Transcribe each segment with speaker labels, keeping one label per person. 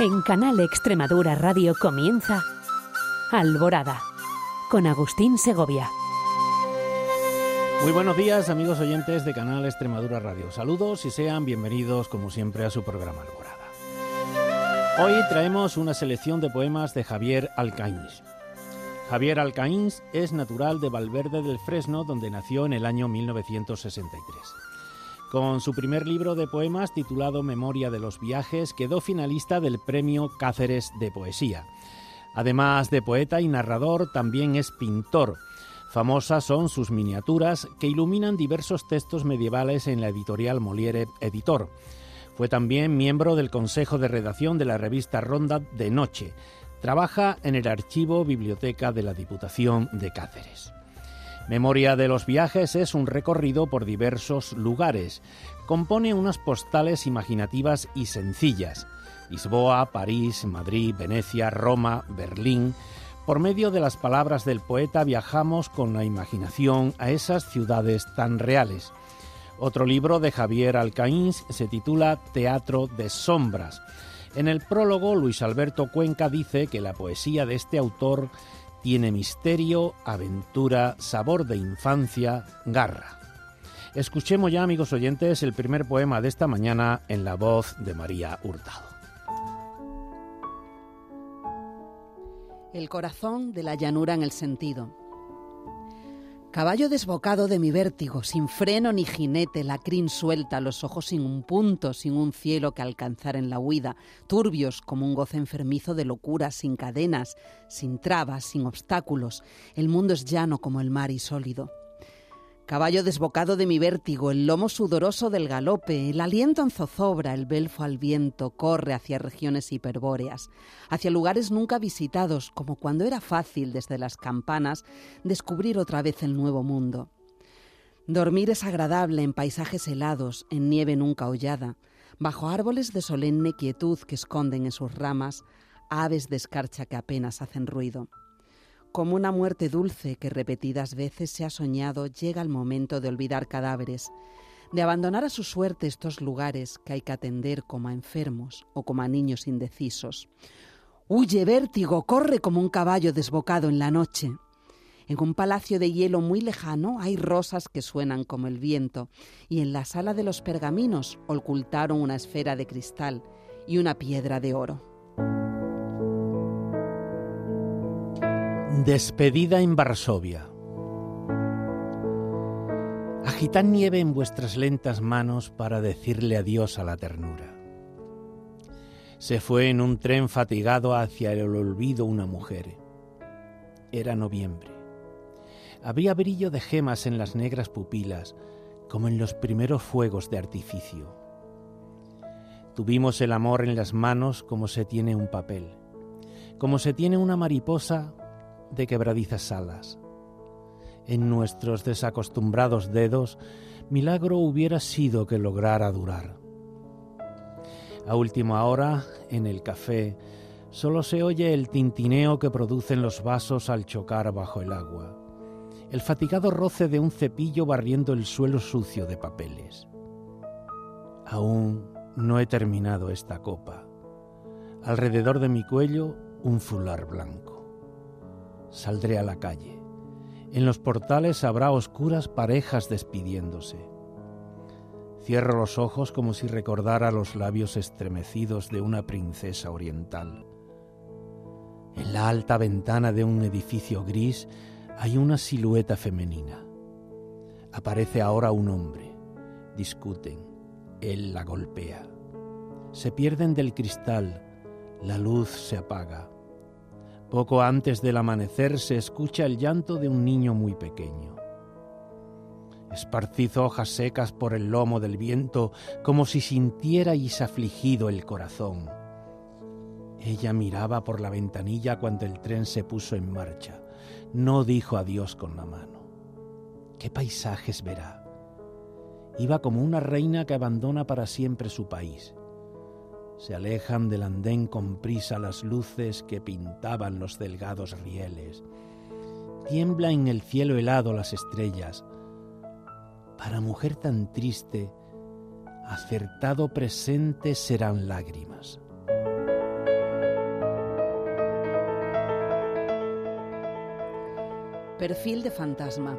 Speaker 1: En Canal Extremadura Radio comienza Alborada con Agustín Segovia.
Speaker 2: Muy buenos días amigos oyentes de Canal Extremadura Radio. Saludos y sean bienvenidos como siempre a su programa Alborada. Hoy traemos una selección de poemas de Javier Alcaíns. Javier Alcaíns es natural de Valverde del Fresno, donde nació en el año 1963. Con su primer libro de poemas titulado Memoria de los Viajes, quedó finalista del Premio Cáceres de Poesía. Además de poeta y narrador, también es pintor. Famosas son sus miniaturas que iluminan diversos textos medievales en la editorial Moliere Editor. Fue también miembro del Consejo de Redacción de la revista Ronda de Noche, Trabaja en el archivo Biblioteca de la Diputación de Cáceres. Memoria de los viajes es un recorrido por diversos lugares. Compone unas postales imaginativas y sencillas. Lisboa, París, Madrid, Venecia, Roma, Berlín. Por medio de las palabras del poeta viajamos con la imaginación a esas ciudades tan reales. Otro libro de Javier Alcaíns se titula Teatro de Sombras en el prólogo, Luis Alberto Cuenca dice que la poesía de este autor tiene misterio, aventura, sabor de infancia, garra. Escuchemos ya, amigos oyentes, el primer poema de esta mañana en la voz de María Hurtado.
Speaker 3: El corazón de la llanura en el sentido. Caballo desbocado de mi vértigo, sin freno ni jinete, la crin suelta, los ojos sin un punto, sin un cielo que alcanzar en la huida, turbios como un goce enfermizo de locura, sin cadenas, sin trabas, sin obstáculos. El mundo es llano como el mar y sólido. Caballo desbocado de mi vértigo, el lomo sudoroso del galope, el aliento en zozobra, el belfo al viento, corre hacia regiones hiperbóreas, hacia lugares nunca visitados, como cuando era fácil desde las campanas descubrir otra vez el nuevo mundo. Dormir es agradable en paisajes helados, en nieve nunca hollada, bajo árboles de solemne quietud que esconden en sus ramas aves de escarcha que apenas hacen ruido. Como una muerte dulce que repetidas veces se ha soñado, llega el momento de olvidar cadáveres, de abandonar a su suerte estos lugares que hay que atender como a enfermos o como a niños indecisos. Huye, vértigo, corre como un caballo desbocado en la noche. En un palacio de hielo muy lejano hay rosas que suenan como el viento, y en la sala de los pergaminos ocultaron una esfera de cristal y una piedra de oro.
Speaker 2: Despedida en Varsovia. Agitad nieve en vuestras lentas manos para decirle adiós a la ternura. Se fue en un tren fatigado hacia el olvido una mujer. Era noviembre. Había brillo de gemas en las negras pupilas, como en los primeros fuegos de artificio. Tuvimos el amor en las manos como se tiene un papel, como se tiene una mariposa de quebradizas alas. En nuestros desacostumbrados dedos, milagro hubiera sido que lograra durar. A última hora, en el café, solo se oye el tintineo que producen los vasos al chocar bajo el agua, el fatigado roce de un cepillo barriendo el suelo sucio de papeles. Aún no he terminado esta copa. Alrededor de mi cuello, un fular blanco saldré a la calle. En los portales habrá oscuras parejas despidiéndose. Cierro los ojos como si recordara los labios estremecidos de una princesa oriental. En la alta ventana de un edificio gris hay una silueta femenina. Aparece ahora un hombre. Discuten. Él la golpea. Se pierden del cristal. La luz se apaga. Poco antes del amanecer se escucha el llanto de un niño muy pequeño. Esparcizo hojas secas por el lomo del viento como si sintierais afligido el corazón. Ella miraba por la ventanilla cuando el tren se puso en marcha. No dijo adiós con la mano. ¿Qué paisajes verá? Iba como una reina que abandona para siempre su país. Se alejan del andén con prisa las luces que pintaban los delgados rieles. Tiembla en el cielo helado las estrellas. Para mujer tan triste, acertado presente serán lágrimas.
Speaker 3: Perfil de fantasma.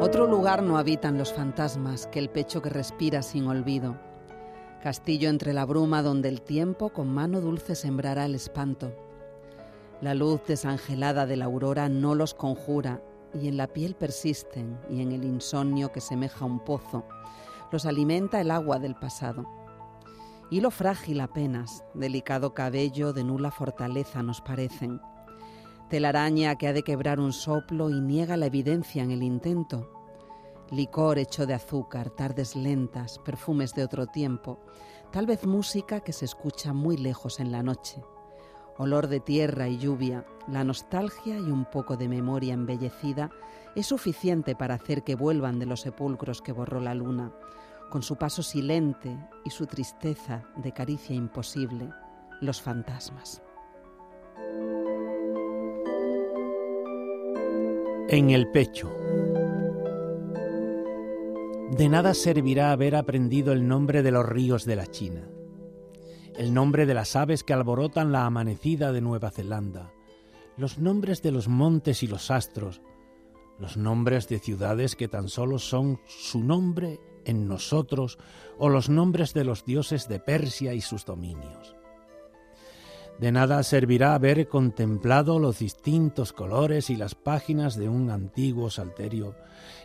Speaker 3: Otro lugar no habitan los fantasmas que el pecho que respira sin olvido. Castillo entre la bruma donde el tiempo con mano dulce sembrará el espanto. La luz desangelada de la aurora no los conjura y en la piel persisten y en el insomnio que semeja un pozo los alimenta el agua del pasado. Hilo frágil apenas, delicado cabello de nula fortaleza nos parecen. Telaraña que ha de quebrar un soplo y niega la evidencia en el intento. Licor hecho de azúcar, tardes lentas, perfumes de otro tiempo, tal vez música que se escucha muy lejos en la noche. Olor de tierra y lluvia, la nostalgia y un poco de memoria embellecida es suficiente para hacer que vuelvan de los sepulcros que borró la luna, con su paso silente y su tristeza de caricia imposible, los fantasmas.
Speaker 2: En el pecho. De nada servirá haber aprendido el nombre de los ríos de la China, el nombre de las aves que alborotan la amanecida de Nueva Zelanda, los nombres de los montes y los astros, los nombres de ciudades que tan solo son su nombre en nosotros o los nombres de los dioses de Persia y sus dominios. De nada servirá haber contemplado los distintos colores y las páginas de un antiguo salterio,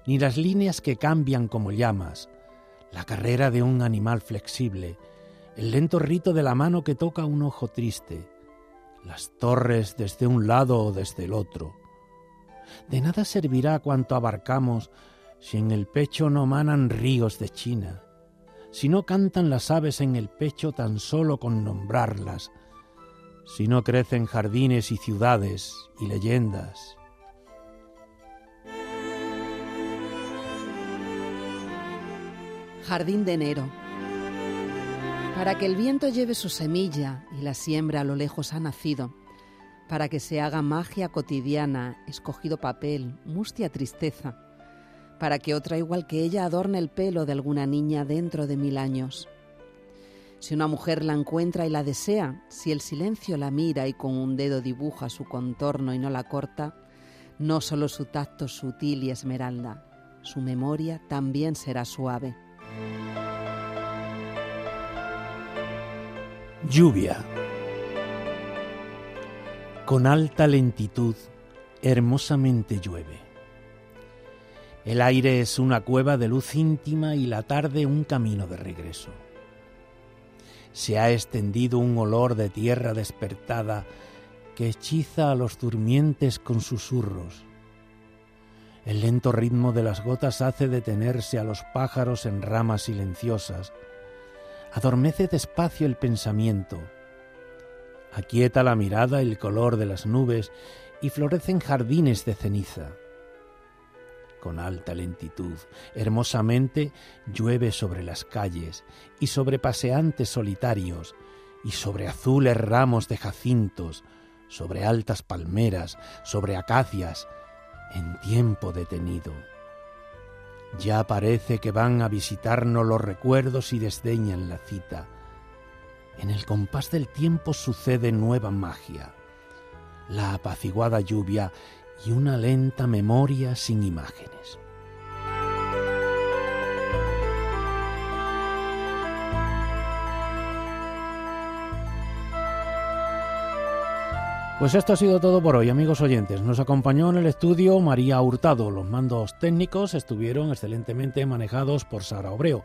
Speaker 2: ni las líneas que cambian como llamas, la carrera de un animal flexible, el lento rito de la mano que toca un ojo triste, las torres desde un lado o desde el otro. De nada servirá cuanto abarcamos si en el pecho no manan ríos de China, si no cantan las aves en el pecho tan solo con nombrarlas, si no crecen jardines y ciudades y leyendas.
Speaker 3: Jardín de enero. Para que el viento lleve su semilla y la siembra a lo lejos ha nacido, para que se haga magia cotidiana, escogido papel, mustia tristeza, para que otra igual que ella adorne el pelo de alguna niña dentro de mil años. Si una mujer la encuentra y la desea, si el silencio la mira y con un dedo dibuja su contorno y no la corta, no solo su tacto sutil y esmeralda, su memoria también será suave.
Speaker 2: Lluvia. Con alta lentitud, hermosamente llueve. El aire es una cueva de luz íntima y la tarde un camino de regreso. Se ha extendido un olor de tierra despertada que hechiza a los durmientes con susurros. El lento ritmo de las gotas hace detenerse a los pájaros en ramas silenciosas. Adormece despacio el pensamiento. Aquieta la mirada el color de las nubes y florecen jardines de ceniza con alta lentitud. Hermosamente llueve sobre las calles y sobre paseantes solitarios y sobre azules ramos de jacintos, sobre altas palmeras, sobre acacias, en tiempo detenido. Ya parece que van a visitarnos los recuerdos y desdeñan la cita. En el compás del tiempo sucede nueva magia. La apaciguada lluvia y una lenta memoria sin imágenes. Pues esto ha sido todo por hoy, amigos oyentes. Nos acompañó en el estudio María Hurtado. Los mandos técnicos estuvieron excelentemente manejados por Sara Obreo.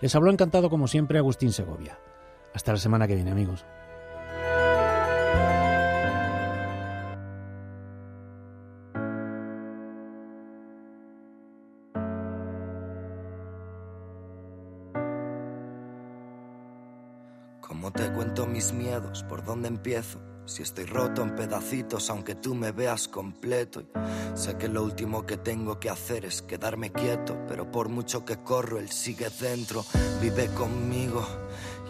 Speaker 2: Les habló encantado, como siempre, Agustín Segovia. Hasta la semana que viene, amigos.
Speaker 4: Mis miedos, por dónde empiezo. Si estoy roto en pedacitos, aunque tú me veas completo. sé que lo último que tengo que hacer es quedarme quieto, pero por mucho que corro, él sigue dentro, vive conmigo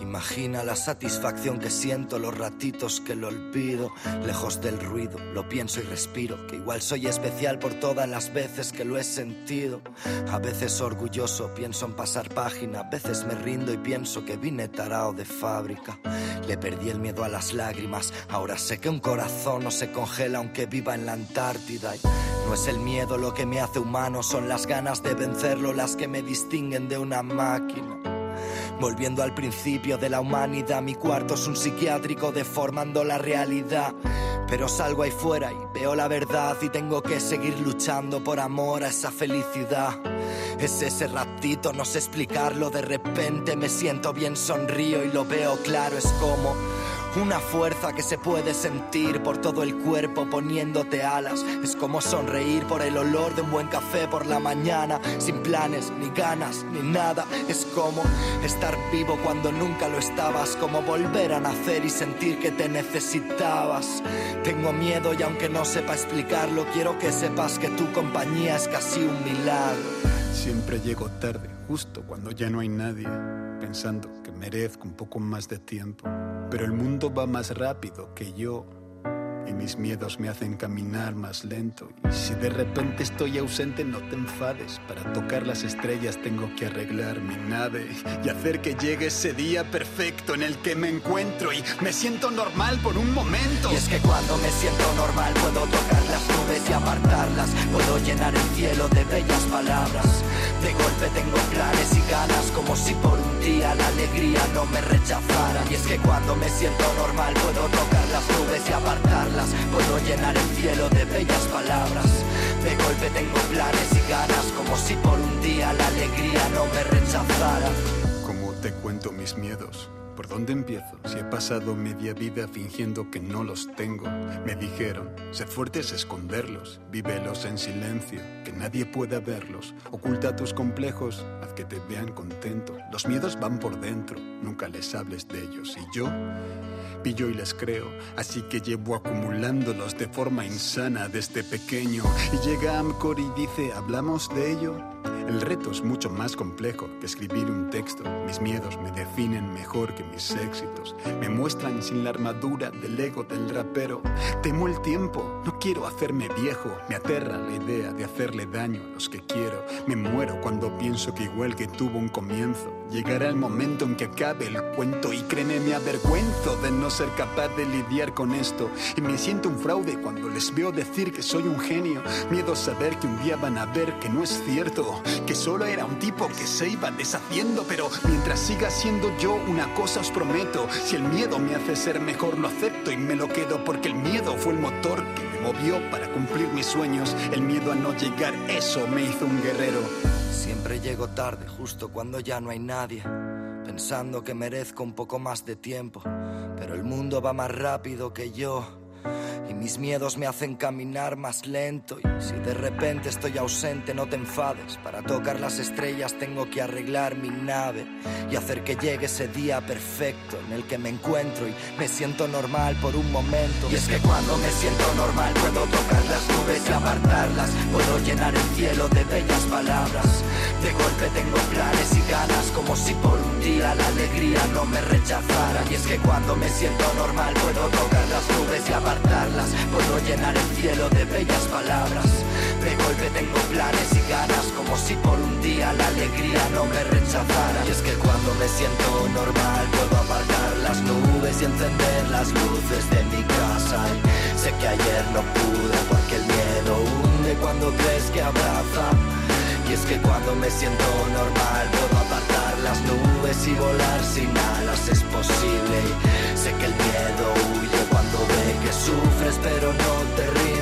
Speaker 4: Imagina la satisfacción que siento los ratitos que lo olvido, lejos del ruido, lo pienso y respiro, que igual soy especial por todas las veces que lo he sentido. A veces orgulloso pienso en pasar página, a veces me rindo y pienso que vine tarao de fábrica. Le perdí el miedo a las lágrimas, ahora sé que un corazón no se congela aunque viva en la Antártida. No es el miedo lo que me hace humano, son las ganas de vencerlo las que me distinguen de una máquina. Volviendo al principio de la humanidad, mi cuarto es un psiquiátrico deformando la realidad. Pero salgo ahí fuera y veo la verdad y tengo que seguir luchando por amor a esa felicidad. Es ese ratito, no sé explicarlo, de repente me siento bien, sonrío y lo veo claro, es como una fuerza que se puede sentir por todo el cuerpo poniéndote alas. Es como sonreír por el olor de un buen café por la mañana, sin planes, ni ganas, ni nada. Es como estar vivo cuando nunca lo estabas, como volver a nacer y sentir que te necesitabas. Tengo miedo y aunque no sepa explicarlo, quiero que sepas que tu compañía es casi un milagro.
Speaker 5: Siempre llego tarde, justo cuando ya no hay nadie, pensando que merezco un poco más de tiempo. Pero el mundo va más rápido que yo y mis miedos me hacen caminar más lento. Y si de repente estoy ausente, no te enfades. Para tocar las estrellas tengo que arreglar mi nave y hacer que llegue ese día perfecto en el que me encuentro y me siento normal por un momento.
Speaker 4: Y es que cuando me siento normal puedo tocar las nubes y apartarlas, puedo llenar el cielo de bellas palabras. De golpe tengo planes y ganas como si por un día la alegría no me rechazara. Y es que cuando me siento normal puedo tocar las nubes y apartarlas, puedo llenar el cielo de bellas palabras. De golpe tengo planes y ganas como si por un día la alegría no me rechazara.
Speaker 5: ¿Cómo te cuento mis miedos? ¿Por dónde empiezo? Si he pasado media vida fingiendo que no los tengo. Me dijeron, ser fuerte es esconderlos, vívelos en silencio, que nadie pueda verlos. Oculta tus complejos, haz que te vean contento. Los miedos van por dentro, nunca les hables de ellos. Y yo pillo y les creo, así que llevo acumulándolos de forma insana desde pequeño. Y llega Amcor y dice, ¿hablamos de ello? El reto es mucho más complejo que escribir un texto. Mis miedos me definen mejor que mis éxitos. Me muestran sin la armadura del ego del rapero. Temo el tiempo, no quiero hacerme viejo. Me aterra la idea de hacerle daño a los que quiero. Me muero cuando pienso que igual que tuvo un comienzo, llegará el momento en que acabe el cuento. Y créeme, me avergüenzo de no ser capaz de lidiar con esto. Y me siento un fraude cuando les veo decir que soy un genio. Miedo saber que un día van a ver que no es cierto que solo era un tipo que se iba deshaciendo, pero mientras siga siendo yo una cosa os prometo, si el miedo me hace ser mejor lo acepto y me lo quedo porque el miedo fue el motor que me movió para cumplir mis sueños, el miedo a no llegar, eso me hizo un guerrero.
Speaker 4: Siempre llego tarde, justo cuando ya no hay nadie, pensando que merezco un poco más de tiempo, pero el mundo va más rápido que yo. Mis miedos me hacen caminar más lento. Y si de repente estoy ausente, no te enfades. Para tocar las estrellas tengo que arreglar mi nave y hacer que llegue ese día perfecto en el que me encuentro y me siento normal por un momento. Y es que cuando me siento normal puedo tocar las nubes y apartarlas. Puedo llenar el cielo de bellas palabras. De golpe tengo planes y ganas como si por día la alegría no me rechazara. Y es que cuando me siento normal puedo tocar las nubes y apartarlas. Puedo llenar el cielo de bellas palabras. De golpe tengo planes y ganas como si por un día la alegría no me rechazara. Y es que cuando me siento normal puedo apartar las nubes y encender las luces de mi casa. Sé que ayer no pude porque el miedo hunde cuando crees que abraza. Y es que cuando me siento normal puedo apartar las nubes y volar sin alas es posible. Sé que el miedo huye cuando ve que sufres, pero no te ríes.